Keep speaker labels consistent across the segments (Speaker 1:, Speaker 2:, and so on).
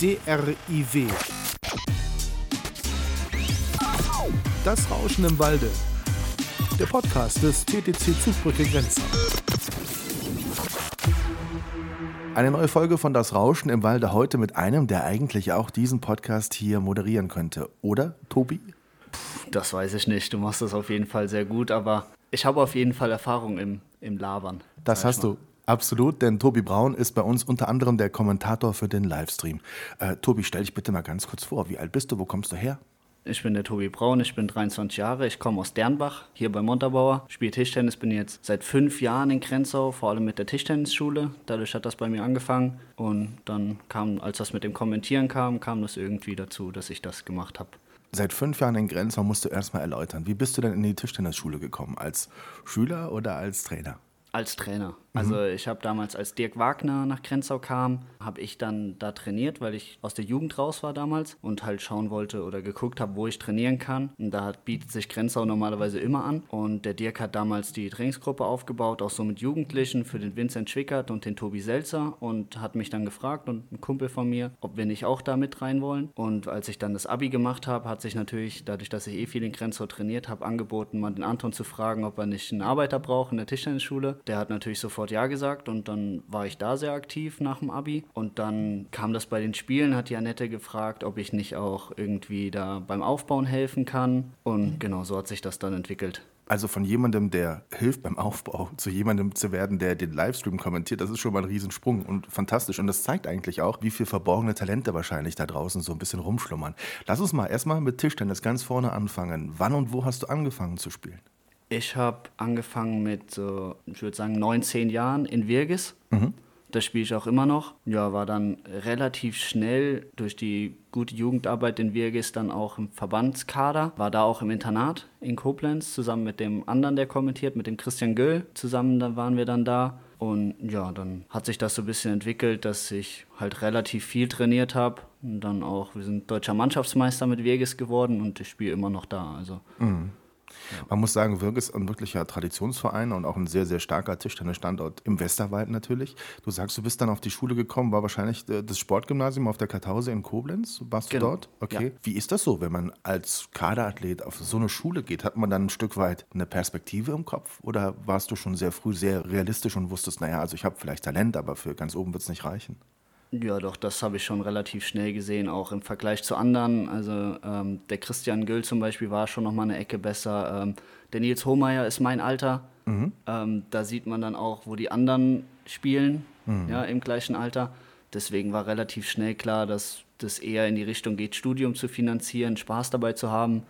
Speaker 1: DRIW. Das Rauschen im Walde. Der Podcast des TTC Zugbrücke Grenzen. Eine neue Folge von Das Rauschen im Walde heute mit einem, der eigentlich auch diesen Podcast hier moderieren könnte. Oder, Tobi?
Speaker 2: Das weiß ich nicht. Du machst das auf jeden Fall sehr gut, aber ich habe auf jeden Fall Erfahrung im, im Labern.
Speaker 1: Das hast du. Absolut, denn Tobi Braun ist bei uns unter anderem der Kommentator für den Livestream. Äh, Tobi, stell dich bitte mal ganz kurz vor. Wie alt bist du? Wo kommst du her?
Speaker 2: Ich bin der Tobi Braun, ich bin 23 Jahre, ich komme aus Dernbach, hier bei Montabaur, spiele Tischtennis, bin jetzt seit fünf Jahren in Grenzau, vor allem mit der Tischtennisschule. Dadurch hat das bei mir angefangen und dann kam, als das mit dem Kommentieren kam, kam das irgendwie dazu, dass ich das gemacht habe.
Speaker 1: Seit fünf Jahren in Grenzau musst du erstmal erläutern. Wie bist du denn in die Tischtennisschule gekommen? Als Schüler oder als Trainer?
Speaker 2: Als Trainer. Also mhm. ich habe damals, als Dirk Wagner nach Grenzau kam, habe ich dann da trainiert, weil ich aus der Jugend raus war damals und halt schauen wollte oder geguckt habe, wo ich trainieren kann. Und da bietet sich Grenzau normalerweise immer an. Und der Dirk hat damals die Trainingsgruppe aufgebaut, auch so mit Jugendlichen für den Vincent Schwickert und den Tobi Selzer und hat mich dann gefragt und ein Kumpel von mir, ob wir nicht auch da mit rein wollen. Und als ich dann das Abi gemacht habe, hat sich natürlich, dadurch, dass ich eh viel in Grenzau trainiert habe, angeboten, mal den Anton zu fragen, ob er nicht einen Arbeiter braucht in der Tischtennisschule. Der hat natürlich sofort sofort Ja gesagt und dann war ich da sehr aktiv nach dem Abi. Und dann kam das bei den Spielen, hat die Annette gefragt, ob ich nicht auch irgendwie da beim Aufbauen helfen kann. Und genau so hat sich das dann entwickelt.
Speaker 1: Also von jemandem, der hilft beim Aufbau, zu jemandem zu werden, der den Livestream kommentiert, das ist schon mal ein Riesensprung und fantastisch. Und das zeigt eigentlich auch, wie viele verborgene Talente wahrscheinlich da draußen so ein bisschen rumschlummern. Lass uns mal erstmal mit Tischtennis ganz vorne anfangen. Wann und wo hast du angefangen zu spielen?
Speaker 2: Ich habe angefangen mit, so, ich würde sagen, 19 Jahren in Virgis. Mhm. Das spiele ich auch immer noch. Ja, war dann relativ schnell durch die gute Jugendarbeit in Virgis dann auch im Verbandskader. War da auch im Internat in Koblenz zusammen mit dem anderen, der kommentiert, mit dem Christian Göll. Zusammen da waren wir dann da. Und ja, dann hat sich das so ein bisschen entwickelt, dass ich halt relativ viel trainiert habe. Und dann auch, wir sind deutscher Mannschaftsmeister mit Virgis geworden und ich spiele immer noch da. Also. Mhm.
Speaker 1: Man muss sagen, Wirk ist ein wirklicher Traditionsverein und auch ein sehr, sehr starker Tischtennisstandort im Westerwald natürlich. Du sagst, du bist dann auf die Schule gekommen, war wahrscheinlich äh, das Sportgymnasium auf der Kartause in Koblenz. Warst genau. du dort? Okay. Ja. Wie ist das so, wenn man als Kaderathlet auf so eine Schule geht? Hat man dann ein Stück weit eine Perspektive im Kopf oder warst du schon sehr früh sehr realistisch und wusstest, naja, also ich habe vielleicht Talent, aber für ganz oben wird es nicht reichen?
Speaker 2: Ja, doch, das habe ich schon relativ schnell gesehen, auch im Vergleich zu anderen. Also ähm, der Christian Güll zum Beispiel war schon noch mal eine Ecke besser. Ähm, der Nils Hohmeier ist mein Alter. Mhm. Ähm, da sieht man dann auch, wo die anderen spielen, mhm. ja, im gleichen Alter. Deswegen war relativ schnell klar, dass das eher in die Richtung geht, Studium zu finanzieren, Spaß dabei zu haben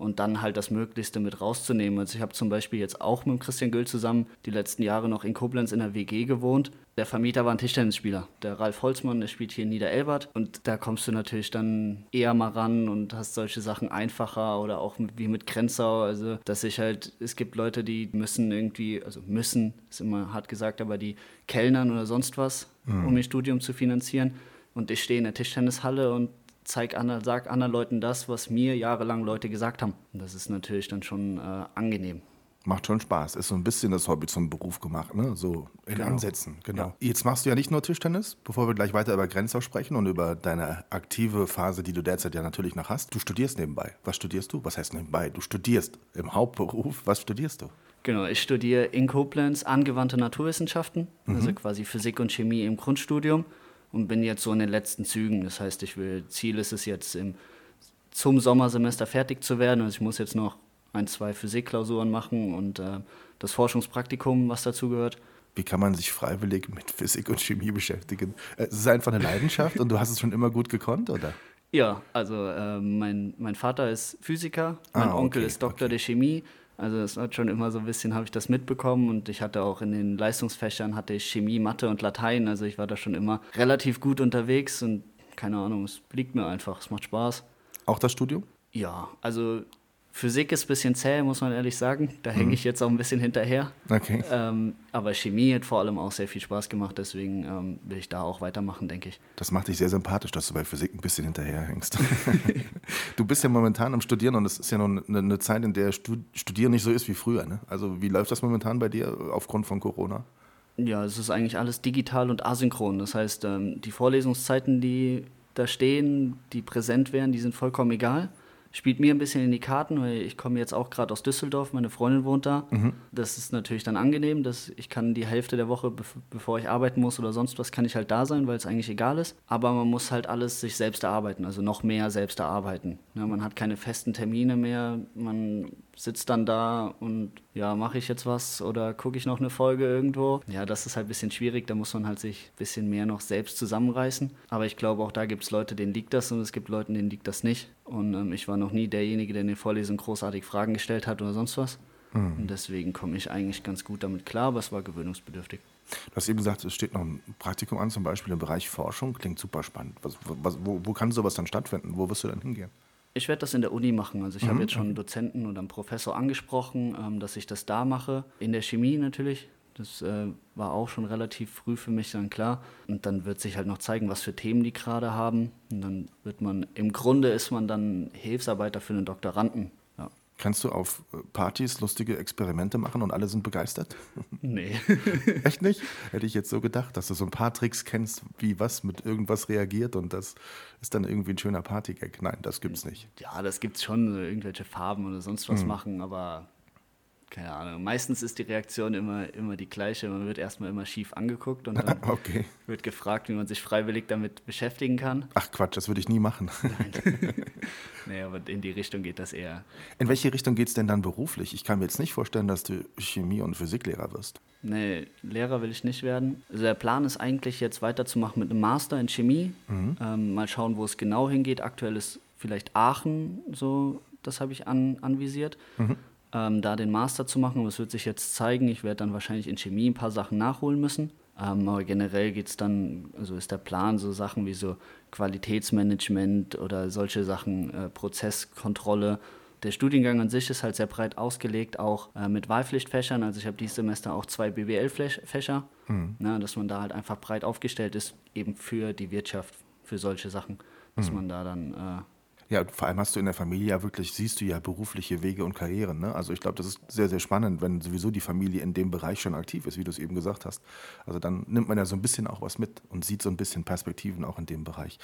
Speaker 2: und dann halt das Möglichste mit rauszunehmen. Also ich habe zum Beispiel jetzt auch mit Christian Göll zusammen die letzten Jahre noch in Koblenz in der WG gewohnt. Der Vermieter war ein Tischtennisspieler, der Ralf Holzmann, der spielt hier in Niederelbert und da kommst du natürlich dann eher mal ran und hast solche Sachen einfacher oder auch wie mit Grenzau, also dass ich halt, es gibt Leute, die müssen irgendwie, also müssen, ist immer hart gesagt, aber die Kellnern oder sonst was, mhm. um ihr Studium zu finanzieren und ich stehe in der Tischtennishalle und zeig anderen, sag anderen Leuten das, was mir jahrelang Leute gesagt haben. Und das ist natürlich dann schon äh, angenehm.
Speaker 1: Macht schon Spaß. Ist so ein bisschen das Hobby zum Beruf gemacht, ne? So in genau. Ansätzen, genau. Ja. Jetzt machst du ja nicht nur Tischtennis, bevor wir gleich weiter über Grenzau sprechen und über deine aktive Phase, die du derzeit ja natürlich noch hast. Du studierst nebenbei. Was studierst du? Was heißt nebenbei? Du studierst im Hauptberuf. Was studierst du?
Speaker 2: Genau, ich studiere in Koblenz angewandte Naturwissenschaften, mhm. also quasi Physik und Chemie im Grundstudium und bin jetzt so in den letzten Zügen. Das heißt, ich will, Ziel ist es jetzt im, zum Sommersemester fertig zu werden. Also ich muss jetzt noch ein, zwei Physikklausuren machen und äh, das Forschungspraktikum, was dazu gehört.
Speaker 1: Wie kann man sich freiwillig mit Physik und Chemie beschäftigen? Äh, es ist einfach eine Leidenschaft und du hast es schon immer gut gekonnt, oder?
Speaker 2: Ja, also äh, mein, mein Vater ist Physiker, mein ah, okay, Onkel ist Doktor okay. der Chemie also es hat schon immer so ein bisschen, habe ich das mitbekommen und ich hatte auch in den Leistungsfächern, hatte ich Chemie, Mathe und Latein. Also ich war da schon immer relativ gut unterwegs und keine Ahnung, es liegt mir einfach, es macht Spaß.
Speaker 1: Auch das Studium?
Speaker 2: Ja, also Physik ist ein bisschen zäh, muss man ehrlich sagen. Da hänge mhm. ich jetzt auch ein bisschen hinterher. Okay. Ähm, aber Chemie hat vor allem auch sehr viel Spaß gemacht, deswegen ähm, will ich da auch weitermachen, denke ich.
Speaker 1: Das macht dich sehr sympathisch, dass du bei Physik ein bisschen hinterherhängst. du bist ja momentan am Studieren und es ist ja noch eine, eine Zeit, in der Studieren nicht so ist wie früher. Ne? Also wie läuft das momentan bei dir aufgrund von Corona?
Speaker 2: Ja, es ist eigentlich alles digital und asynchron. Das heißt, ähm, die Vorlesungszeiten, die da stehen, die präsent wären, die sind vollkommen egal spielt mir ein bisschen in die Karten, weil ich komme jetzt auch gerade aus Düsseldorf, meine Freundin wohnt da. Mhm. Das ist natürlich dann angenehm, dass ich kann die Hälfte der Woche, bevor ich arbeiten muss oder sonst was, kann ich halt da sein, weil es eigentlich egal ist. Aber man muss halt alles sich selbst erarbeiten, also noch mehr selbst erarbeiten. Ja, man hat keine festen Termine mehr, man sitzt dann da und ja, mache ich jetzt was oder gucke ich noch eine Folge irgendwo? Ja, das ist halt ein bisschen schwierig, da muss man halt sich ein bisschen mehr noch selbst zusammenreißen. Aber ich glaube, auch da gibt es Leute, denen liegt das und es gibt Leute, denen liegt das nicht. Und ähm, ich war noch nie derjenige, der in den Vorlesungen großartig Fragen gestellt hat oder sonst was. Mhm. Und deswegen komme ich eigentlich ganz gut damit klar, aber es war gewöhnungsbedürftig.
Speaker 1: Du hast eben gesagt, es steht noch ein Praktikum an, zum Beispiel im Bereich Forschung. Klingt super spannend. Was, was, wo, wo kann sowas dann stattfinden? Wo wirst du dann hingehen?
Speaker 2: Ich werde das in der Uni machen. Also ich mhm. habe jetzt schon einen Dozenten oder einen Professor angesprochen, ähm, dass ich das da mache. In der Chemie natürlich. Das äh, war auch schon relativ früh für mich dann klar. Und dann wird sich halt noch zeigen, was für Themen die gerade haben. Und dann wird man, im Grunde ist man dann Hilfsarbeiter für einen Doktoranden.
Speaker 1: Kannst du auf äh, Partys lustige Experimente machen und alle sind begeistert?
Speaker 2: Nee.
Speaker 1: Echt nicht? Hätte ich jetzt so gedacht, dass du so ein paar Tricks kennst, wie was mit irgendwas reagiert und das ist dann irgendwie ein schöner Partygag. Nein, das gibt's nicht.
Speaker 2: Ja, das gibt's schon, irgendwelche Farben oder sonst was mhm. machen, aber keine Ahnung. Meistens ist die Reaktion immer, immer die gleiche. Man wird erstmal immer schief angeguckt und dann okay. wird gefragt, wie man sich freiwillig damit beschäftigen kann.
Speaker 1: Ach Quatsch, das würde ich nie machen.
Speaker 2: Nein. nee, aber in die Richtung geht das eher.
Speaker 1: In welche Richtung geht es denn dann beruflich? Ich kann mir jetzt nicht vorstellen, dass du Chemie- und Physiklehrer wirst.
Speaker 2: Nee, Lehrer will ich nicht werden. Also der Plan ist eigentlich jetzt weiterzumachen mit einem Master in Chemie. Mhm. Ähm, mal schauen, wo es genau hingeht. Aktuell ist vielleicht Aachen so, das habe ich an, anvisiert. Mhm ähm, da den Master zu machen. Und das wird sich jetzt zeigen. Ich werde dann wahrscheinlich in Chemie ein paar Sachen nachholen müssen. Ähm, aber generell geht es dann, also ist der Plan so Sachen wie so Qualitätsmanagement oder solche Sachen, äh, Prozesskontrolle. Der Studiengang an sich ist halt sehr breit ausgelegt, auch äh, mit Wahlpflichtfächern. Also ich habe dieses Semester auch zwei BWL-Fächer, mhm. na, dass man da halt einfach breit aufgestellt ist, eben für die Wirtschaft, für solche Sachen, dass mhm. man da dann äh,
Speaker 1: ja, vor allem hast du in der Familie ja wirklich, siehst du ja berufliche Wege und Karrieren. Ne? Also ich glaube, das ist sehr, sehr spannend, wenn sowieso die Familie in dem Bereich schon aktiv ist, wie du es eben gesagt hast. Also dann nimmt man ja so ein bisschen auch was mit und sieht so ein bisschen Perspektiven auch in dem Bereich.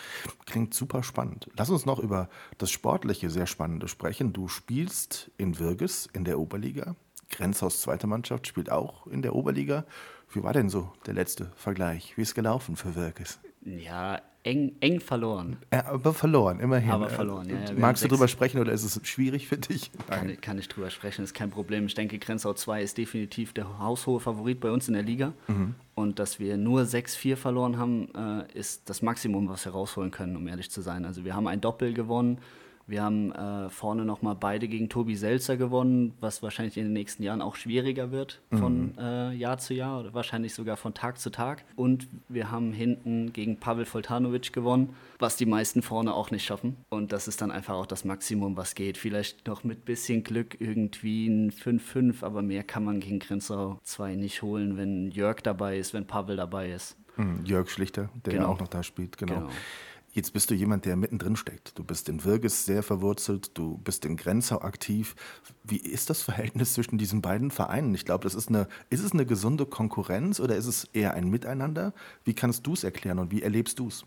Speaker 1: Klingt super spannend. Lass uns noch über das Sportliche sehr Spannende sprechen. Du spielst in Wirges in der Oberliga. Grenzhaus zweite Mannschaft spielt auch in der Oberliga. Wie war denn so der letzte Vergleich? Wie ist gelaufen für Wirges?
Speaker 2: Ja, eng, eng verloren.
Speaker 1: Aber verloren, immerhin.
Speaker 2: Aber verloren, ja.
Speaker 1: ja Magst du drüber sprechen oder ist es schwierig für dich?
Speaker 2: Kann, kann, ich drüber sprechen, ist kein Problem. Ich denke, Grenzau 2 ist definitiv der haushohe Favorit bei uns in der Liga. Mhm. Und dass wir nur 6-4 verloren haben, äh, ist das Maximum, was wir rausholen können, um ehrlich zu sein. Also wir haben ein Doppel gewonnen wir haben äh, vorne nochmal beide gegen Tobi Selzer gewonnen, was wahrscheinlich in den nächsten Jahren auch schwieriger wird von mhm. äh, Jahr zu Jahr oder wahrscheinlich sogar von Tag zu Tag. Und wir haben hinten gegen Pavel Foltanovic gewonnen, was die meisten vorne auch nicht schaffen. Und das ist dann einfach auch das Maximum, was geht. Vielleicht noch mit bisschen Glück irgendwie ein 5-5, aber mehr kann man gegen Grenzau 2 nicht holen, wenn Jörg dabei ist, wenn Pavel dabei ist.
Speaker 1: Mhm, Jörg Schlichter, der genau. auch noch da spielt, genau. genau. Jetzt bist du jemand, der mittendrin steckt. Du bist in Wirges sehr verwurzelt, du bist in Grenzau aktiv. Wie ist das Verhältnis zwischen diesen beiden Vereinen? Ich glaube, das ist eine, ist es eine gesunde Konkurrenz oder ist es eher ein Miteinander? Wie kannst du es erklären und wie erlebst du es?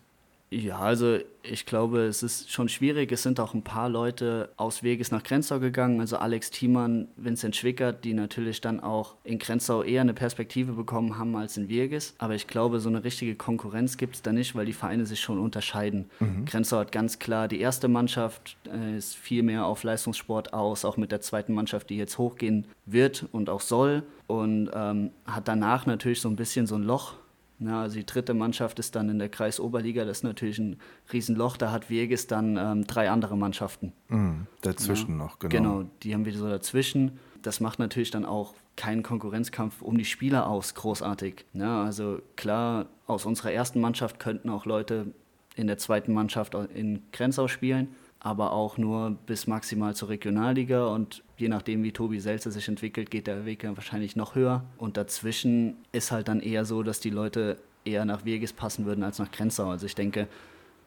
Speaker 2: Ja, also ich glaube, es ist schon schwierig. Es sind auch ein paar Leute aus Weges nach Grenzau gegangen. Also Alex Thiemann, Vincent Schwickert, die natürlich dann auch in Grenzau eher eine Perspektive bekommen haben als in Weges. Aber ich glaube, so eine richtige Konkurrenz gibt es da nicht, weil die Vereine sich schon unterscheiden. Mhm. Grenzau hat ganz klar die erste Mannschaft, äh, ist viel mehr auf Leistungssport aus, auch mit der zweiten Mannschaft, die jetzt hochgehen wird und auch soll. Und ähm, hat danach natürlich so ein bisschen so ein Loch ja, also die dritte Mannschaft ist dann in der Kreisoberliga, das ist natürlich ein Riesenloch, da hat Weges dann ähm, drei andere Mannschaften.
Speaker 1: Mhm, dazwischen ja, noch,
Speaker 2: genau. Genau, die haben wir so dazwischen. Das macht natürlich dann auch keinen Konkurrenzkampf um die Spieler aus, großartig. Ja, also klar, aus unserer ersten Mannschaft könnten auch Leute in der zweiten Mannschaft in Grenzau spielen, aber auch nur bis maximal zur Regionalliga und je nachdem, wie Tobi Selzer sich entwickelt, geht der Weg dann wahrscheinlich noch höher. Und dazwischen ist halt dann eher so, dass die Leute eher nach Weges passen würden als nach Grenzau. Also ich denke,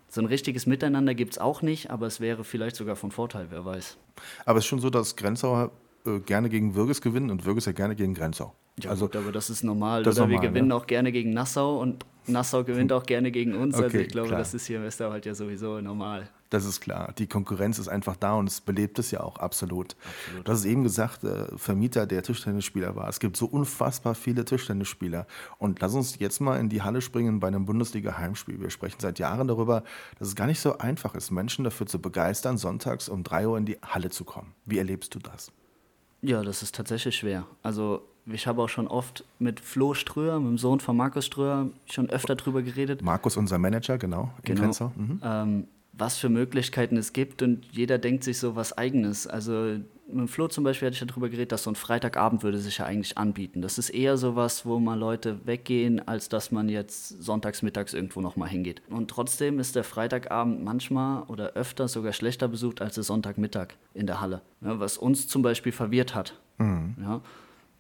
Speaker 2: so ein richtiges Miteinander gibt es auch nicht, aber es wäre vielleicht sogar von Vorteil, wer weiß.
Speaker 1: Aber es ist schon so, dass Grenzauer äh, gerne gegen Würges gewinnen und Würges ja gerne gegen Grenzau.
Speaker 2: Ja, also, gut, aber das ist normal. Das Oder normal, wir gewinnen ja. auch gerne gegen Nassau und Nassau gewinnt auch gerne gegen uns. also
Speaker 1: Okay,
Speaker 2: ich glaube,
Speaker 1: klar.
Speaker 2: das ist hier im Westerwald ja sowieso normal.
Speaker 1: Das ist klar. Die Konkurrenz ist einfach da und es belebt es ja auch absolut. Du hast es eben gesagt, äh, Vermieter der Tischtennisspieler war. Es gibt so unfassbar viele Tischtennisspieler. Und lass uns jetzt mal in die Halle springen bei einem Bundesliga-Heimspiel. Wir sprechen seit Jahren darüber, dass es gar nicht so einfach ist, Menschen dafür zu begeistern, sonntags um 3 Uhr in die Halle zu kommen. Wie erlebst du das?
Speaker 2: Ja, das ist tatsächlich schwer. Also ich habe auch schon oft mit Flo Ströer, mit dem Sohn von Markus Ströer, schon öfter drüber geredet.
Speaker 1: Markus, unser Manager, genau, in
Speaker 2: Genau.
Speaker 1: Mhm.
Speaker 2: ähm, was für Möglichkeiten es gibt und jeder denkt sich so was Eigenes. Also mit Flo zum Beispiel hatte ich ja darüber geredet, dass so ein Freitagabend würde sich ja eigentlich anbieten. Das ist eher sowas, wo mal Leute weggehen, als dass man jetzt sonntags mittags irgendwo nochmal hingeht. Und trotzdem ist der Freitagabend manchmal oder öfter sogar schlechter besucht als der Sonntagmittag in der Halle. Ja, was uns zum Beispiel verwirrt hat. Ja.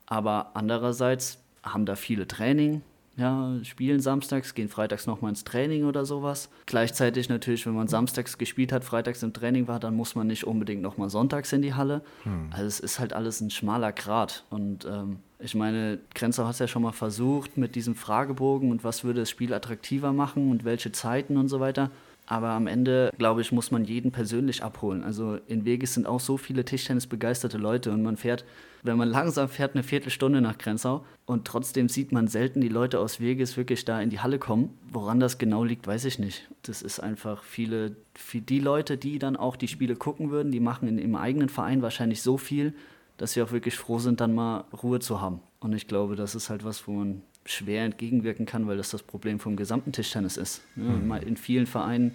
Speaker 2: Aber andererseits haben da viele Training, ja, spielen samstags, gehen freitags nochmal ins Training oder sowas. Gleichzeitig natürlich, wenn man samstags gespielt hat, freitags im Training war, dann muss man nicht unbedingt nochmal sonntags in die Halle. Also es ist halt alles ein schmaler Grat. Und ähm, ich meine, Grenzau hat es ja schon mal versucht mit diesem Fragebogen und was würde das Spiel attraktiver machen und welche Zeiten und so weiter. Aber am Ende, glaube ich, muss man jeden persönlich abholen. Also in Weges sind auch so viele Tischtennis-begeisterte Leute und man fährt, wenn man langsam fährt, eine Viertelstunde nach Grenzau und trotzdem sieht man selten die Leute aus Weges wirklich da in die Halle kommen. Woran das genau liegt, weiß ich nicht. Das ist einfach viele, für die Leute, die dann auch die Spiele gucken würden, die machen in, im eigenen Verein wahrscheinlich so viel, dass sie auch wirklich froh sind, dann mal Ruhe zu haben. Und ich glaube, das ist halt was, wo man schwer entgegenwirken kann, weil das das Problem vom gesamten Tischtennis ist. Ja, mal In vielen Vereinen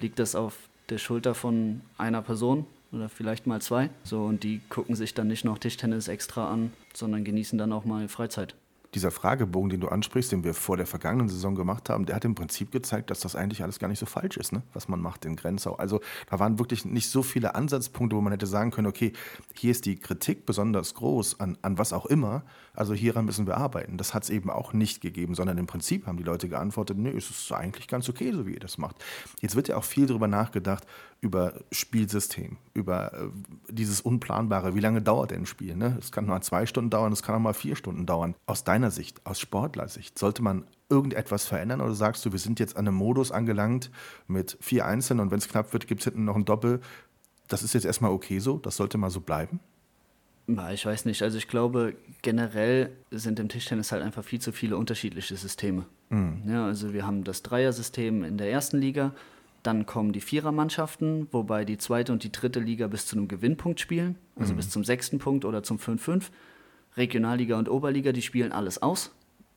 Speaker 2: liegt das auf der Schulter von einer Person oder vielleicht mal zwei. So, und die gucken sich dann nicht noch Tischtennis extra an, sondern genießen dann auch mal Freizeit.
Speaker 1: Dieser Fragebogen, den du ansprichst, den wir vor der vergangenen Saison gemacht haben, der hat im Prinzip gezeigt, dass das eigentlich alles gar nicht so falsch ist, ne? was man macht in Grenzau. Also da waren wirklich nicht so viele Ansatzpunkte, wo man hätte sagen können, okay, hier ist die Kritik besonders groß an, an was auch immer, also hieran müssen wir arbeiten. Das hat es eben auch nicht gegeben, sondern im Prinzip haben die Leute geantwortet, nee, es ist eigentlich ganz okay, so wie ihr das macht. Jetzt wird ja auch viel darüber nachgedacht, über Spielsystem, über äh, dieses Unplanbare. Wie lange dauert denn ein Spiel? Ne? Es kann mal zwei Stunden dauern, es kann auch mal vier Stunden dauern. Aus deiner Sicht, aus Sportlersicht, sollte man irgendetwas verändern oder sagst du, wir sind jetzt an einem Modus angelangt mit vier Einzelnen und wenn es knapp wird, gibt es hinten noch ein Doppel. Das ist jetzt erstmal okay so, das sollte mal so bleiben.
Speaker 2: Ja, ich weiß nicht. Also ich glaube, generell sind im Tischtennis halt einfach viel zu viele unterschiedliche Systeme. Ja, also wir haben das Dreier-System in der ersten Liga, dann kommen die Vierermannschaften, wobei die zweite und die dritte Liga bis zu einem Gewinnpunkt spielen, also bis zum sechsten Punkt oder zum 5-5. Regionalliga und Oberliga, die spielen alles aus.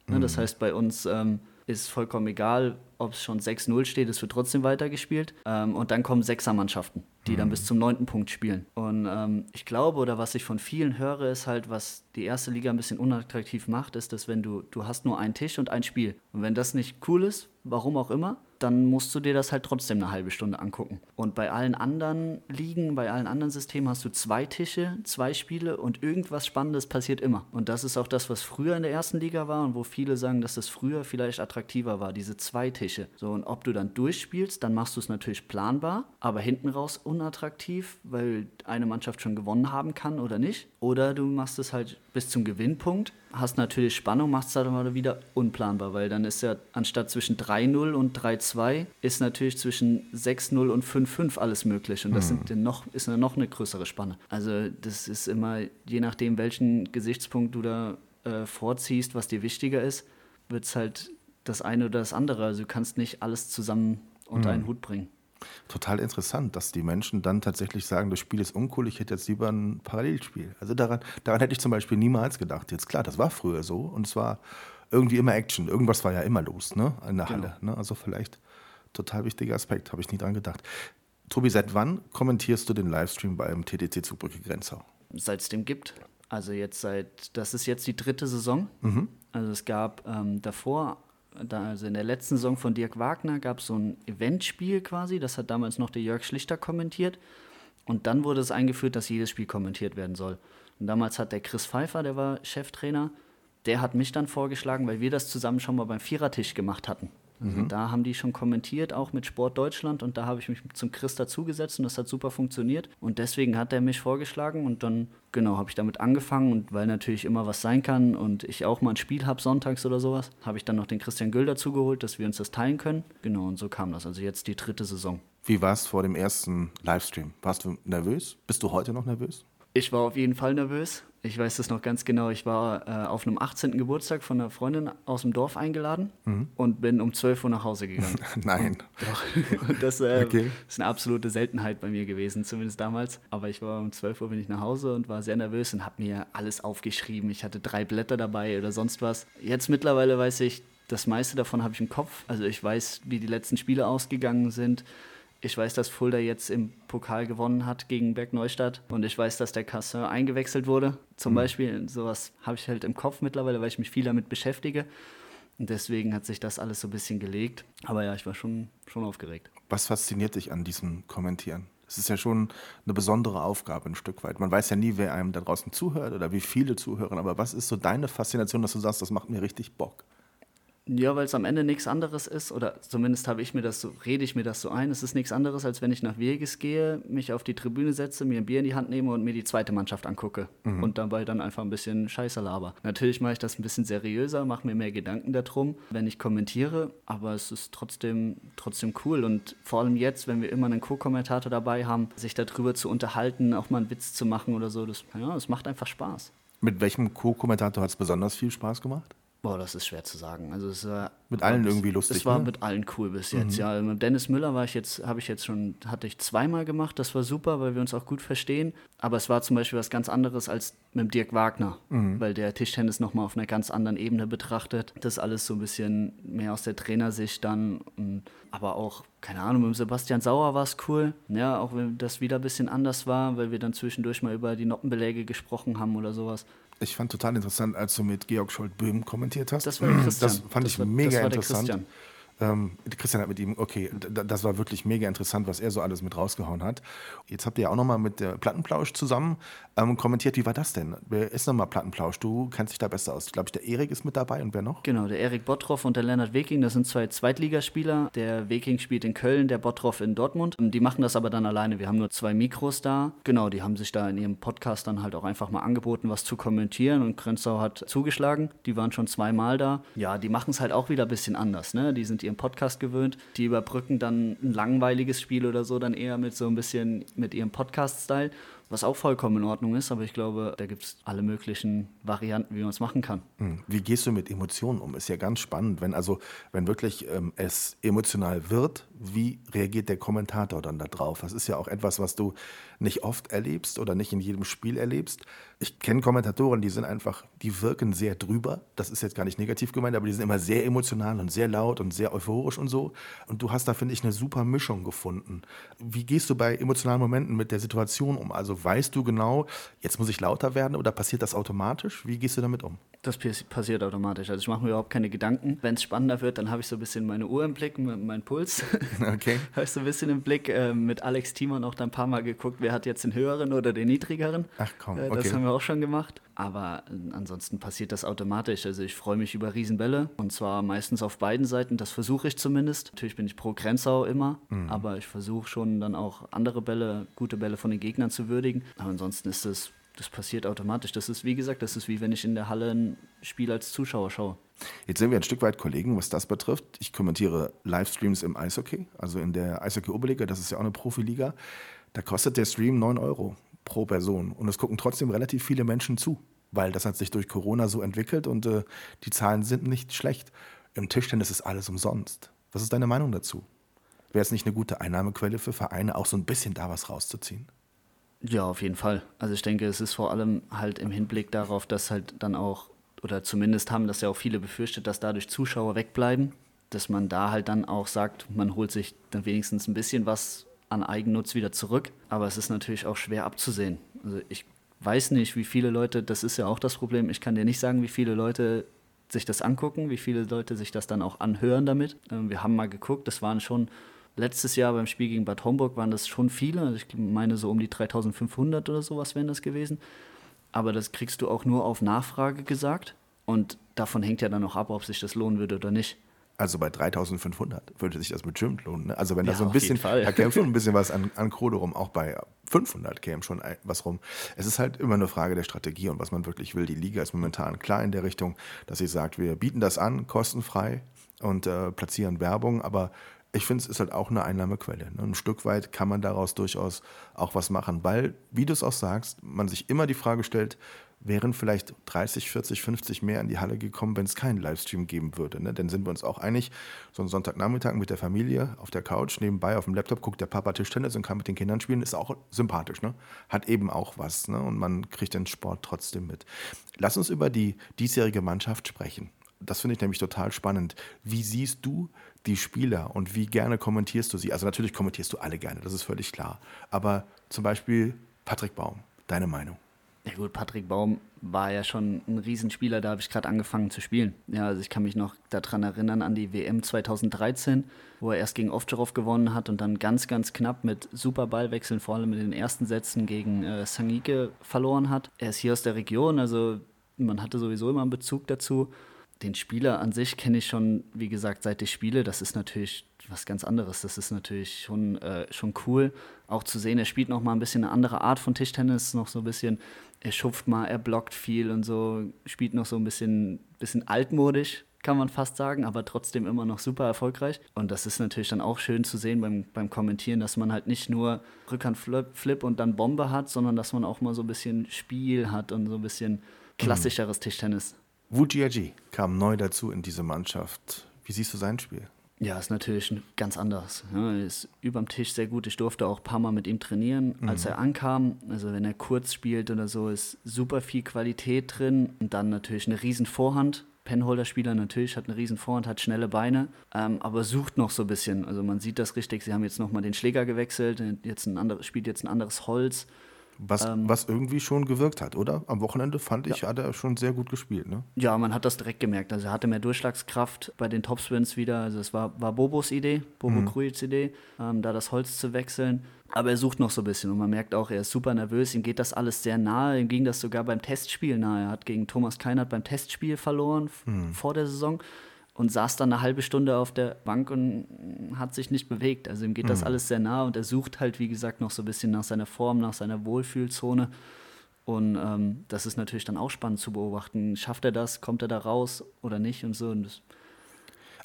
Speaker 2: Ne, das heißt, bei uns ähm, ist vollkommen egal, ob es schon 6-0 steht, es wird trotzdem weitergespielt. Ähm, und dann kommen Sechsermannschaften, die dann bis zum neunten Punkt spielen. Und ähm, ich glaube, oder was ich von vielen höre, ist halt, was die erste Liga ein bisschen unattraktiv macht, ist, dass wenn du, du hast nur einen Tisch und ein Spiel. Und wenn das nicht cool ist, warum auch immer, dann musst du dir das halt trotzdem eine halbe Stunde angucken. Und bei allen anderen Ligen, bei allen anderen Systemen hast du zwei Tische, zwei Spiele und irgendwas Spannendes passiert immer. Und das ist auch das, was früher in der ersten Liga war und wo viele sagen, dass das früher vielleicht attraktiver war, diese zwei Tische. So, und ob du dann durchspielst, dann machst du es natürlich planbar, aber hinten raus unattraktiv, weil eine Mannschaft schon gewonnen haben kann oder nicht. Oder du machst es halt bis zum Gewinnpunkt, hast natürlich Spannung, machst es halt aber wieder unplanbar, weil dann ist ja anstatt zwischen 3-0 und 3-2 ist natürlich zwischen 6-0 und 5-5 alles möglich und das sind dann noch, ist dann noch eine größere Spanne. Also das ist immer, je nachdem, welchen Gesichtspunkt du da äh, vorziehst, was dir wichtiger ist, wird es halt das eine oder das andere. Also du kannst nicht alles zusammen unter einen Hut bringen.
Speaker 1: Total interessant, dass die Menschen dann tatsächlich sagen, das Spiel ist uncool, ich hätte jetzt lieber ein Parallelspiel. Also daran, daran hätte ich zum Beispiel niemals gedacht. Jetzt klar, das war früher so und es war irgendwie immer Action. Irgendwas war ja immer los ne? in der Halle. Ne? Also vielleicht total wichtiger Aspekt, habe ich nie dran gedacht. Tobi, seit wann kommentierst du den Livestream beim TTC Zugbrücke Grenzau?
Speaker 2: seit es den gibt. Also jetzt seit, das ist jetzt die dritte Saison. Also es gab ähm, davor, da, also in der letzten Saison von Dirk Wagner gab es so ein Eventspiel quasi, das hat damals noch der Jörg Schlichter kommentiert. Und dann wurde es eingeführt, dass jedes Spiel kommentiert werden soll. Und damals hat der Chris Pfeiffer, der war Cheftrainer, der hat mich dann vorgeschlagen, weil wir das zusammen schon mal beim Vierertisch gemacht hatten. Also mhm. da haben die schon kommentiert, auch mit Sport Deutschland. Und da habe ich mich zum Chris dazugesetzt und das hat super funktioniert. Und deswegen hat er mich vorgeschlagen und dann, genau, habe ich damit angefangen. Und weil natürlich immer was sein kann und ich auch mal ein Spiel habe sonntags oder sowas, habe ich dann noch den Christian Güll dazugeholt, dass wir uns das teilen können. Genau, und so kam das. Also jetzt die dritte Saison.
Speaker 1: Wie war es vor dem ersten Livestream? Warst du nervös? Bist du heute noch nervös?
Speaker 2: Ich war auf jeden Fall nervös. Ich weiß das noch ganz genau. Ich war äh, auf einem 18. Geburtstag von einer Freundin aus dem Dorf eingeladen mhm. und bin um 12 Uhr nach Hause gegangen.
Speaker 1: Nein.
Speaker 2: Doch. Und das äh, okay. ist eine absolute Seltenheit bei mir gewesen, zumindest damals. Aber ich war um 12 Uhr bin ich nach Hause und war sehr nervös und habe mir alles aufgeschrieben. Ich hatte drei Blätter dabei oder sonst was. Jetzt mittlerweile weiß ich, das meiste davon habe ich im Kopf. Also ich weiß, wie die letzten Spiele ausgegangen sind. Ich weiß, dass Fulda jetzt im Pokal gewonnen hat gegen Bergneustadt und ich weiß, dass der Cassin eingewechselt wurde. Zum mhm. Beispiel, sowas habe ich halt im Kopf mittlerweile, weil ich mich viel damit beschäftige. Und deswegen hat sich das alles so ein bisschen gelegt. Aber ja, ich war schon, schon aufgeregt.
Speaker 1: Was fasziniert dich an diesem Kommentieren? Es ist ja schon eine besondere Aufgabe ein Stück weit. Man weiß ja nie, wer einem da draußen zuhört oder wie viele zuhören. Aber was ist so deine Faszination, dass du sagst, das macht mir richtig Bock?
Speaker 2: Ja, weil es am Ende nichts anderes ist, oder zumindest habe ich mir das so, rede ich mir das so ein, es ist nichts anderes, als wenn ich nach Vegas gehe, mich auf die Tribüne setze, mir ein Bier in die Hand nehme und mir die zweite Mannschaft angucke mhm. und dabei dann einfach ein bisschen Scheiße laber. Natürlich mache ich das ein bisschen seriöser, mache mir mehr Gedanken darum, wenn ich kommentiere, aber es ist trotzdem, trotzdem cool und vor allem jetzt, wenn wir immer einen Co-Kommentator dabei haben, sich darüber zu unterhalten, auch mal einen Witz zu machen oder so, das, ja, das macht einfach Spaß.
Speaker 1: Mit welchem Co-Kommentator hat es besonders viel Spaß gemacht?
Speaker 2: Boah, das ist schwer zu sagen. Also es war
Speaker 1: mit allen war, irgendwie lustig.
Speaker 2: Es war ne? mit allen cool bis jetzt. Mhm. Ja, mit Dennis Müller war ich jetzt, habe ich jetzt schon, hatte ich zweimal gemacht. Das war super, weil wir uns auch gut verstehen. Aber es war zum Beispiel was ganz anderes als mit Dirk Wagner, mhm. weil der Tischtennis noch mal auf einer ganz anderen Ebene betrachtet. Das alles so ein bisschen mehr aus der Trainersicht dann. aber auch keine Ahnung, mit Sebastian Sauer war es cool. Ja, auch wenn das wieder ein bisschen anders war, weil wir dann zwischendurch mal über die Noppenbeläge gesprochen haben oder sowas.
Speaker 1: Ich fand total interessant, als du mit Georg Scholt-Böhm kommentiert hast.
Speaker 2: Das war Christian.
Speaker 1: Das fand
Speaker 2: das
Speaker 1: ich war, mega interessant. Christian. Ähm, Christian hat mit ihm, okay, das war wirklich mega interessant, was er so alles mit rausgehauen hat. Jetzt habt ihr ja auch nochmal mit der Plattenplausch zusammen ähm, kommentiert. Wie war das denn? Wer ist nochmal Plattenplausch? Du kennst dich da besser aus. Glaube ich, der Erik ist mit dabei und wer noch?
Speaker 2: Genau, der Erik Bottroff und der Lennart Weking, das sind zwei Zweitligaspieler. Der Weking spielt in Köln, der Bottroff in Dortmund. Die machen das aber dann alleine. Wir haben nur zwei Mikros da. Genau, die haben sich da in ihrem Podcast dann halt auch einfach mal angeboten, was zu kommentieren und Krenzau hat zugeschlagen. Die waren schon zweimal da. Ja, die machen es halt auch wieder ein bisschen anders. Ne? Die sind ihren Podcast gewöhnt. Die überbrücken dann ein langweiliges Spiel oder so dann eher mit so ein bisschen mit ihrem Podcast-Style was auch vollkommen in Ordnung ist, aber ich glaube, da gibt es alle möglichen Varianten, wie man es machen kann.
Speaker 1: Hm. Wie gehst du mit Emotionen um? Ist ja ganz spannend, wenn also, wenn wirklich ähm, es emotional wird, wie reagiert der Kommentator dann darauf? Das ist ja auch etwas, was du nicht oft erlebst oder nicht in jedem Spiel erlebst. Ich kenne Kommentatoren, die sind einfach, die wirken sehr drüber. Das ist jetzt gar nicht negativ gemeint, aber die sind immer sehr emotional und sehr laut und sehr euphorisch und so. Und du hast da, finde ich, eine super Mischung gefunden. Wie gehst du bei emotionalen Momenten mit der Situation um? Also weißt du genau, jetzt muss ich lauter werden oder passiert das automatisch? Wie gehst du damit um?
Speaker 2: Das passiert automatisch. Also ich mache mir überhaupt keine Gedanken. Wenn es spannender wird, dann habe ich so ein bisschen meine Uhr im Blick, meinen Puls.
Speaker 1: Okay.
Speaker 2: habe ich so ein bisschen im Blick. Äh, mit Alex Thiemann auch da ein paar Mal geguckt, wer hat jetzt den höheren oder den niedrigeren.
Speaker 1: Ach komm,
Speaker 2: okay. Das haben wir auch schon gemacht. Aber äh, ansonsten passiert das automatisch. Also ich freue mich über Riesenbälle und zwar meistens auf beiden Seiten. Das versuche ich zumindest. Natürlich bin ich pro Grenzau immer, mhm. aber ich versuche schon dann auch andere Bälle, gute Bälle von den Gegnern zu würdigen. Aber ansonsten ist es das passiert automatisch. Das ist, wie gesagt, das ist wie wenn ich in der Halle ein Spiel als Zuschauer schaue.
Speaker 1: Jetzt sind wir ein Stück weit Kollegen, was das betrifft. Ich kommentiere Livestreams im Eishockey, also in der Eishockey-Oberliga, das ist ja auch eine Profiliga. Da kostet der Stream 9 Euro pro Person und es gucken trotzdem relativ viele Menschen zu, weil das hat sich durch Corona so entwickelt und äh, die Zahlen sind nicht schlecht. Im Tischtennis ist alles umsonst. Was ist deine Meinung dazu? Wäre es nicht eine gute Einnahmequelle für Vereine, auch so ein bisschen da was rauszuziehen?
Speaker 2: Ja, auf jeden Fall. Also ich denke, es ist vor allem halt im Hinblick darauf, dass halt dann auch, oder zumindest haben das ja auch viele befürchtet, dass dadurch Zuschauer wegbleiben, dass man da halt dann auch sagt, man holt sich dann wenigstens ein bisschen was an Eigennutz wieder zurück. Aber es ist natürlich auch schwer abzusehen. Also ich weiß nicht, wie viele Leute, das ist ja auch das Problem, ich kann dir nicht sagen, wie viele Leute sich das angucken, wie viele Leute sich das dann auch anhören damit. Ähm, wir haben mal geguckt, das waren schon Letztes Jahr beim Spiel gegen Bad Homburg waren das schon viele. Also ich meine, so um die 3500 oder sowas wären das gewesen. Aber das kriegst du auch nur auf Nachfrage gesagt. Und davon hängt ja dann auch ab, ob sich das lohnen würde oder nicht.
Speaker 1: Also bei 3500 würde sich das bestimmt lohnen. Ne? Also wenn da
Speaker 2: Ja,
Speaker 1: so ein bisschen, da käme schon ein bisschen was an, an Kohle rum, auch bei 500 käme schon was rum. Es ist halt immer eine Frage der Strategie und was man wirklich will. Die Liga ist momentan klar in der Richtung, dass sie sagt, wir bieten das an, kostenfrei und äh, platzieren Werbung, aber ich finde, es ist halt auch eine Einnahmequelle. Ne? Ein Stück weit kann man daraus durchaus auch was machen, weil, wie du es auch sagst, man sich immer die Frage stellt, wären vielleicht 30, 40, 50 mehr in die Halle gekommen, wenn es keinen Livestream geben würde. Ne? Dann sind wir uns auch einig, so ein Sonntagnachmittag mit der Familie auf der Couch, nebenbei auf dem Laptop guckt der Papa Tischtennis und kann mit den Kindern spielen, ist auch sympathisch. Ne? Hat eben auch was ne? und man kriegt den Sport trotzdem mit. Lass uns über die diesjährige Mannschaft sprechen. Das finde ich nämlich total spannend. Wie siehst du die Spieler und wie gerne kommentierst du sie? Also natürlich kommentierst du alle gerne, das ist völlig klar. Aber zum Beispiel Patrick Baum, deine Meinung?
Speaker 2: Ja gut, Patrick Baum war ja schon ein Riesenspieler, da habe ich gerade angefangen zu spielen. Ja, also ich kann mich noch daran erinnern an die WM 2013, wo er erst gegen Ovtcharov gewonnen hat und dann ganz, ganz knapp mit super Ballwechseln, vor allem in den ersten Sätzen gegen äh, Sangike verloren hat. Er ist hier aus der Region, also man hatte sowieso immer einen Bezug dazu. Den Spieler an sich kenne ich schon, wie gesagt, seit ich spiele. Das ist natürlich was ganz anderes. Das ist natürlich schon, äh, schon cool, auch zu sehen. Er spielt noch mal ein bisschen eine andere Art von Tischtennis, noch so ein bisschen, er schupft mal, er blockt viel und so, spielt noch so ein bisschen, bisschen altmodisch, kann man fast sagen, aber trotzdem immer noch super erfolgreich. Und das ist natürlich dann auch schön zu sehen beim, beim Kommentieren, dass man halt nicht nur Rückhand-Flip Flip und dann Bombe hat, sondern dass man auch mal so ein bisschen Spiel hat und so ein bisschen klassischeres Tischtennis.
Speaker 1: Wu Jiaji kam neu dazu in diese Mannschaft. Wie siehst du sein Spiel?
Speaker 2: Ja, ist natürlich ganz anders. Er ist überm Tisch sehr gut. Ich durfte auch ein paar Mal mit ihm trainieren, als er ankam. Also wenn er kurz spielt oder so, ist super viel Qualität drin. Und dann natürlich eine riesen Vorhand. Penholder-Spieler natürlich, hat eine riesen Vorhand, hat schnelle Beine, ähm, aber sucht noch so ein bisschen. Also man sieht das richtig. Sie haben jetzt nochmal den Schläger gewechselt, jetzt ein anderes, spielt jetzt ein anderes Holz.
Speaker 1: Was,
Speaker 2: Ähm.
Speaker 1: was irgendwie schon gewirkt hat, oder? Am Wochenende fand ich, hat er schon sehr gut gespielt. Ne?
Speaker 2: Ja, man hat das direkt gemerkt. Also er hatte mehr Durchschlagskraft bei den Topspins wieder. Also es war, war Bobos Idee, Bobo Krujics Idee, ähm, da das Holz zu wechseln. Aber er sucht noch so ein bisschen und man merkt auch, er ist super nervös. Ihm geht das alles sehr nahe. Ihm ging das sogar beim Testspiel nahe. Er hat gegen Thomas Keinert beim Testspiel verloren f- vor der Saison und saß dann eine halbe Stunde auf der Bank und hat sich nicht bewegt. Also ihm geht das alles sehr nah und er sucht halt, wie gesagt, noch so ein bisschen nach seiner Form, nach seiner Wohlfühlzone. Und ähm, das ist natürlich dann auch spannend zu beobachten. Schafft er das? Kommt er da raus oder nicht? Und so. Und das,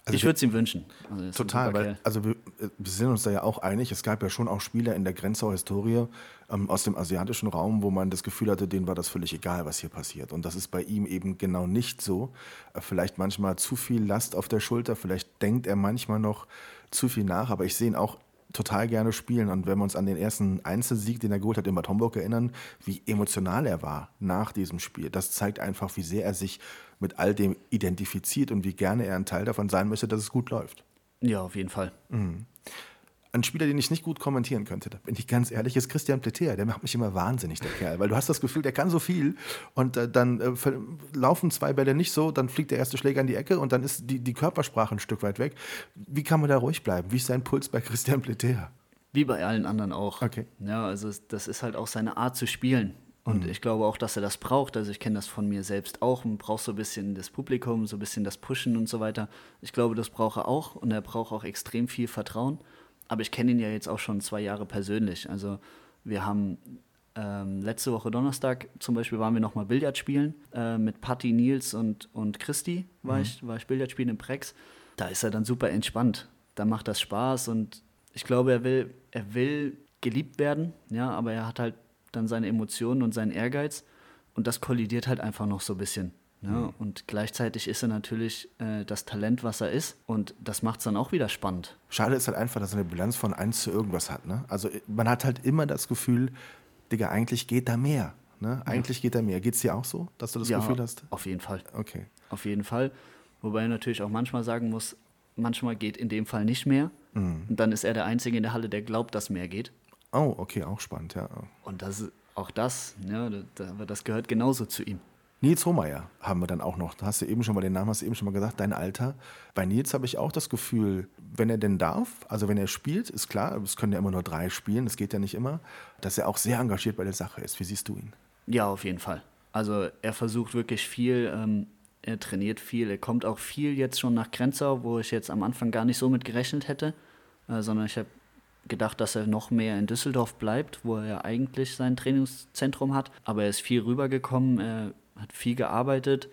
Speaker 1: Also
Speaker 2: ich würde es ihm wünschen. Also
Speaker 1: Total, weil, also wir, wir sind uns da ja auch einig. Es gab ja schon auch Spieler in der Grenzauer Historie ähm, aus dem asiatischen Raum, wo man das Gefühl hatte, denen war das völlig egal, was hier passiert. Und das ist bei ihm eben genau nicht so. Äh, vielleicht manchmal zu viel Last auf der Schulter, vielleicht denkt er manchmal noch zu viel nach, aber ich sehe ihn auch total gerne spielen. Und wenn wir uns an den ersten Einzelsieg, den er geholt hat in Bad Homburg erinnern, wie emotional er war nach diesem Spiel, das zeigt einfach, wie sehr er sich mit all dem identifiziert und wie gerne er ein Teil davon sein möchte, dass es gut läuft.
Speaker 2: Ja, auf jeden Fall.
Speaker 1: Ein Spieler, den ich nicht gut kommentieren könnte, da bin ich ganz ehrlich, ist Christian Pletea. Der macht mich immer wahnsinnig, der Kerl. Weil du hast das Gefühl, der kann so viel und äh, dann äh, laufen zwei Bälle nicht so, dann fliegt der erste Schläger in die Ecke und dann ist die, die Körpersprache ein Stück weit weg. Wie kann man da ruhig bleiben? Wie ist sein Puls bei Christian Pletea?
Speaker 2: Wie bei allen anderen auch.
Speaker 1: Okay.
Speaker 2: Ja, also das ist halt auch seine Art zu spielen. Und ich glaube auch, dass er das braucht. Also ich kenne das von mir selbst auch. Man braucht so ein bisschen das Publikum, so ein bisschen das Pushen und so weiter. Ich glaube, das braucht er auch. Und er braucht auch extrem viel Vertrauen. Aber ich kenne ihn ja jetzt auch schon zwei Jahre persönlich. Also wir haben ähm, letzte Woche Donnerstag zum Beispiel waren wir nochmal Billard spielen äh, mit Patti, Nils und, und Christi war, ich, war ich Billard spielen im Prex. Da ist er dann super entspannt. Da macht das Spaß und ich glaube, er will, er will geliebt werden, ja, aber er hat halt dann seine Emotionen und seinen Ehrgeiz und das kollidiert halt einfach noch so ein bisschen. Ja, Und gleichzeitig ist er natürlich äh, das Talent, was er ist und das macht es dann auch wieder spannend.
Speaker 1: Schade ist halt einfach, dass er eine Bilanz von 1 zu irgendwas hat. Ne? Also man hat halt immer das Gefühl, Digga, eigentlich geht da mehr. Ne? Eigentlich geht da mehr. Geht es dir auch so, dass du das
Speaker 2: ja,
Speaker 1: Gefühl hast?
Speaker 2: auf jeden Fall.
Speaker 1: Okay.
Speaker 2: Auf jeden Fall. Wobei er natürlich auch manchmal sagen muss, manchmal geht in dem Fall nicht mehr. Und dann ist er der Einzige in der Halle, der glaubt, dass mehr geht.
Speaker 1: Oh, okay, auch spannend, ja.
Speaker 2: Und das, auch das, ja, das, das gehört genauso zu ihm.
Speaker 1: Nils Hohmeier haben wir dann auch noch. Hast du eben schon mal den Namen, hast du eben schon mal gesagt, dein Alter. Bei Nils habe ich auch das Gefühl, wenn er denn darf, also wenn er spielt, ist klar, es können ja immer nur drei spielen, das geht ja nicht immer, dass er auch sehr engagiert bei der Sache ist. Wie siehst du ihn?
Speaker 2: Ja, auf jeden Fall. Also er versucht wirklich viel. Ähm, Er trainiert viel. Er kommt auch viel jetzt schon nach Grenzau, wo ich jetzt am Anfang gar nicht so mit gerechnet hätte, äh, sondern ich habe gedacht, dass er noch mehr in Düsseldorf bleibt, wo er eigentlich sein Trainingszentrum hat. Aber er ist viel rübergekommen, er hat viel gearbeitet.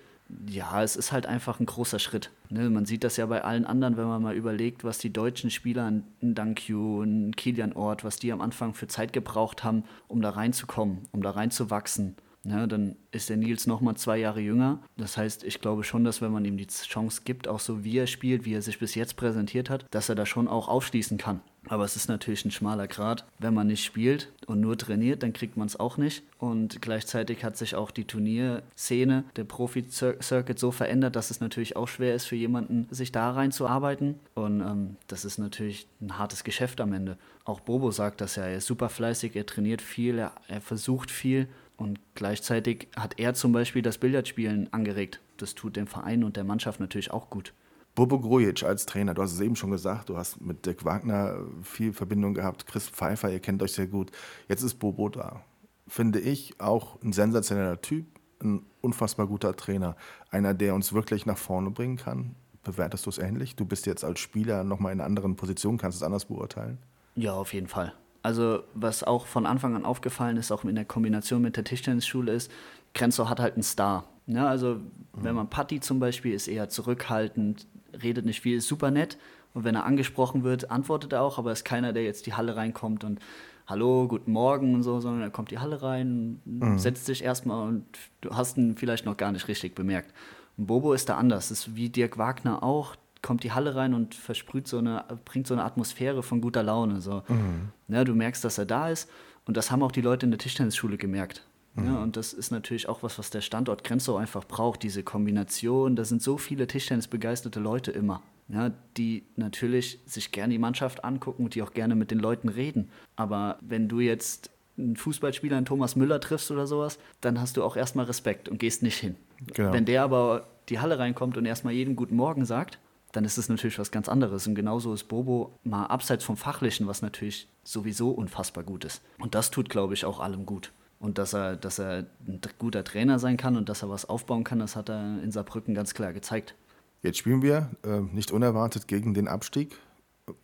Speaker 2: Ja, es ist halt einfach ein großer Schritt. Ne? Man sieht das ja bei allen anderen, wenn man mal überlegt, was die deutschen Spieler, ein Dankyu, ein Kilian Ort, was die am Anfang für Zeit gebraucht haben, um da reinzukommen, um da reinzuwachsen. Ja, dann ist der Nils noch mal zwei Jahre jünger. Das heißt, ich glaube schon, dass wenn man ihm die Chance gibt, auch so wie er spielt, wie er sich bis jetzt präsentiert hat, dass er da schon auch aufschließen kann. Aber es ist natürlich ein schmaler Grad. Wenn man nicht spielt und nur trainiert, dann kriegt man es auch nicht. Und gleichzeitig hat sich auch die Turnierszene, der Profi-Circuit so verändert, dass es natürlich auch schwer ist für jemanden, sich da reinzuarbeiten. Und ähm, das ist natürlich ein hartes Geschäft am Ende. Auch Bobo sagt das ja, er ist super fleißig, er trainiert viel, er, er versucht viel und gleichzeitig hat er zum Beispiel das Billardspielen angeregt. Das tut dem Verein und der Mannschaft natürlich auch gut.
Speaker 1: Bobo Grujic als Trainer, du hast es eben schon gesagt, du hast mit Dirk Wagner viel Verbindung gehabt, Chris Pfeiffer, ihr kennt euch sehr gut. Jetzt ist Bobo da. Finde ich auch ein sensationeller Typ, ein unfassbar guter Trainer. Einer, der uns wirklich nach vorne bringen kann. Bewertest du es ähnlich? Du bist jetzt als Spieler nochmal in einer anderen Position, kannst es anders beurteilen?
Speaker 2: Ja, auf jeden Fall. Also was auch von Anfang an aufgefallen ist, auch in der Kombination mit der Tischtennisschule ist, Grenzau hat halt einen Star. Ja, also mhm. wenn man Patti zum Beispiel ist eher zurückhaltend, redet nicht viel, ist super nett. Und wenn er angesprochen wird, antwortet er auch, aber ist keiner, der jetzt die Halle reinkommt und Hallo, guten Morgen und so, sondern er kommt die Halle rein, mhm. setzt sich erstmal und du hast ihn vielleicht noch gar nicht richtig bemerkt. Und Bobo ist da anders, das ist wie Dirk Wagner auch, kommt die Halle rein und versprüht so eine, bringt so eine Atmosphäre von guter Laune. So. Mhm. Ja, du merkst, dass er da ist. Und das haben auch die Leute in der Tischtennisschule gemerkt. Mhm. Ja, und das ist natürlich auch was, was der Standort Grenzau einfach braucht, diese Kombination. Da sind so viele Tischtennisbegeisterte Leute immer, ja, die natürlich sich gerne die Mannschaft angucken und die auch gerne mit den Leuten reden. Aber wenn du jetzt einen Fußballspieler, einen Thomas Müller triffst oder sowas, dann hast du auch erstmal Respekt und gehst nicht hin. Genau. Wenn der aber die Halle reinkommt und erstmal jeden guten Morgen sagt, dann ist es natürlich was ganz anderes. Und genauso ist Bobo mal abseits vom Fachlichen, was natürlich sowieso unfassbar gut ist. Und das tut, glaube ich, auch allem gut. Und dass er, dass er ein guter Trainer sein kann und dass er was aufbauen kann, das hat er in Saarbrücken ganz klar gezeigt.
Speaker 1: Jetzt spielen wir äh, nicht unerwartet gegen den Abstieg.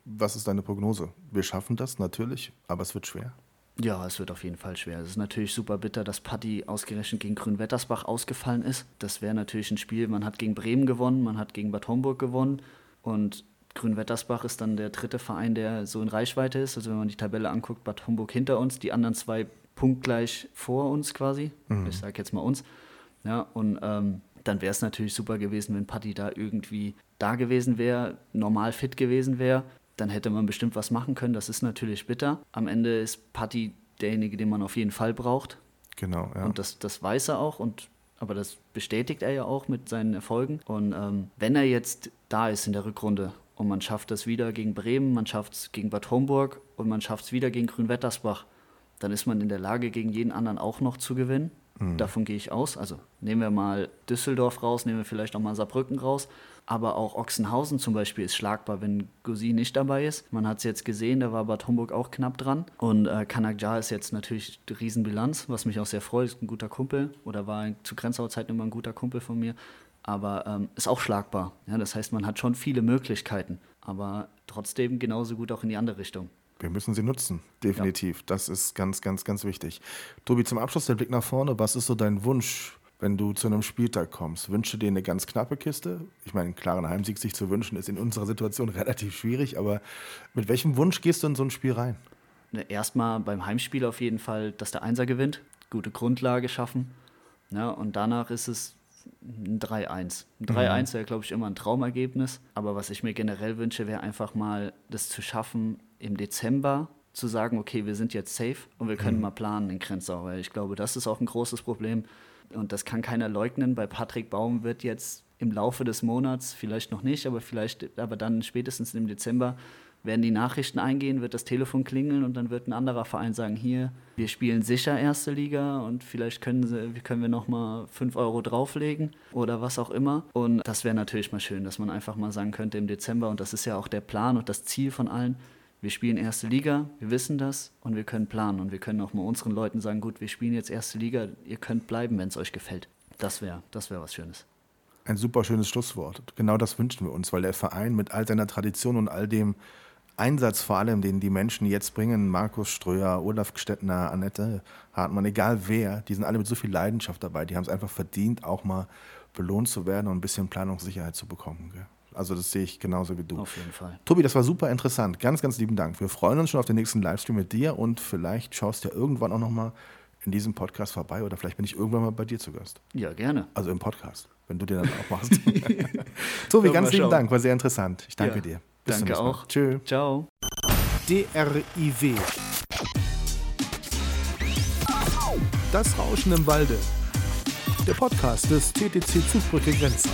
Speaker 1: Was ist deine Prognose? Wir schaffen das natürlich, aber es wird schwer.
Speaker 2: Ja, es wird auf jeden Fall schwer. Es ist natürlich super bitter, dass Patti ausgerechnet gegen Grünwettersbach ausgefallen ist. Das wäre natürlich ein Spiel, man hat gegen Bremen gewonnen, man hat gegen Bad Homburg gewonnen und Grünwettersbach ist dann der dritte Verein, der so in Reichweite ist. Also wenn man die Tabelle anguckt, Bad Homburg hinter uns, die anderen zwei punktgleich vor uns quasi. Mhm. Ich sage jetzt mal uns. Ja, und ähm, dann wäre es natürlich super gewesen, wenn Patti da irgendwie da gewesen wäre, normal fit gewesen wäre dann hätte man bestimmt was machen können. Das ist natürlich bitter. Am Ende ist Patti derjenige, den man auf jeden Fall braucht.
Speaker 1: Genau, ja.
Speaker 2: Und das, das weiß er auch und aber das bestätigt er ja auch mit seinen Erfolgen. Und ähm, wenn er jetzt da ist in der Rückrunde und man schafft es wieder gegen Bremen, man schafft es gegen Bad Homburg und man schafft es wieder gegen Grünwettersbach, dann ist man in der Lage, gegen jeden anderen auch noch zu gewinnen. Mhm. Davon gehe ich aus. Also nehmen wir mal Düsseldorf raus, nehmen wir vielleicht auch mal Saarbrücken raus. Aber auch Ochsenhausen zum Beispiel ist schlagbar, wenn Gosi nicht dabei ist. Man hat es jetzt gesehen, da war Bad Homburg auch knapp dran. Und äh, Kanakja ist jetzt natürlich die Riesenbilanz, was mich auch sehr freut. Ist ein guter Kumpel oder war zu Grenzauer Zeiten immer ein guter Kumpel von mir. Aber ähm, ist auch schlagbar. Ja, das heißt, man hat schon viele Möglichkeiten. Aber trotzdem genauso gut auch in die andere Richtung.
Speaker 1: Wir müssen sie nutzen, definitiv. Ja. Das ist ganz, ganz, ganz wichtig. Tobi, zum Abschluss der Blick nach vorne. Was ist so dein Wunsch wenn du zu einem Spieltag kommst, wünsche dir eine ganz knappe Kiste. Ich meine, einen klaren Heimsieg sich zu wünschen, ist in unserer Situation relativ schwierig, aber mit welchem Wunsch gehst du in so ein Spiel rein?
Speaker 2: Ne, erstmal beim Heimspiel auf jeden Fall, dass der Einser gewinnt, gute Grundlage schaffen. Ja, und danach ist es ein 3-1. Ein 3-1 mhm. wäre, glaube ich, immer ein Traumergebnis. Aber was ich mir generell wünsche, wäre einfach mal das zu schaffen, im Dezember zu sagen, okay, wir sind jetzt safe und wir können mhm. mal planen in Grenzau. Weil ich glaube, das ist auch ein großes Problem und das kann keiner leugnen, bei Patrick Baum wird jetzt im Laufe des Monats, vielleicht noch nicht, aber vielleicht, aber dann spätestens im Dezember werden die Nachrichten eingehen, wird das Telefon klingeln und dann wird ein anderer Verein sagen, hier, wir spielen sicher erste Liga und vielleicht können, sie, können wir noch mal 5 Euro drauflegen oder was auch immer. Und das wäre natürlich mal schön, dass man einfach mal sagen könnte im Dezember, und das ist ja auch der Plan und das Ziel von allen, wir spielen erste Liga, wir wissen das und wir können planen und wir können auch mal unseren Leuten sagen, gut, wir spielen jetzt erste Liga, ihr könnt bleiben, wenn es euch gefällt. Das wäre das wär was Schönes.
Speaker 1: Ein super schönes Schlusswort. Genau das wünschen wir uns, weil der Verein mit all seiner Tradition und all dem Einsatz vor allem, den die Menschen jetzt bringen, Markus Ströer, Olaf Gstettner, Annette Hartmann, egal wer, die sind alle mit so viel Leidenschaft dabei. Die haben es einfach verdient, auch mal belohnt zu werden und ein bisschen Planungssicherheit zu bekommen. Gell? Also das sehe ich genauso wie du.
Speaker 2: Auf jeden Fall.
Speaker 1: Tobi, das war super interessant. Ganz, ganz lieben Dank. Wir freuen uns schon auf den nächsten Livestream mit dir und vielleicht schaust du ja irgendwann auch noch mal in diesem Podcast vorbei oder vielleicht bin ich irgendwann mal bei dir zu Gast.
Speaker 2: Ja, gerne.
Speaker 1: Also im Podcast, wenn du den dann auch machst. Tobi, ganz lieben Dank, war sehr interessant. Ich danke ja, dir.
Speaker 2: Bis danke auch.
Speaker 1: Tschö.
Speaker 2: Ciao.
Speaker 1: DRIW. Das Rauschen im Walde. Der Podcast des TTC Zugbrücke Grenzen.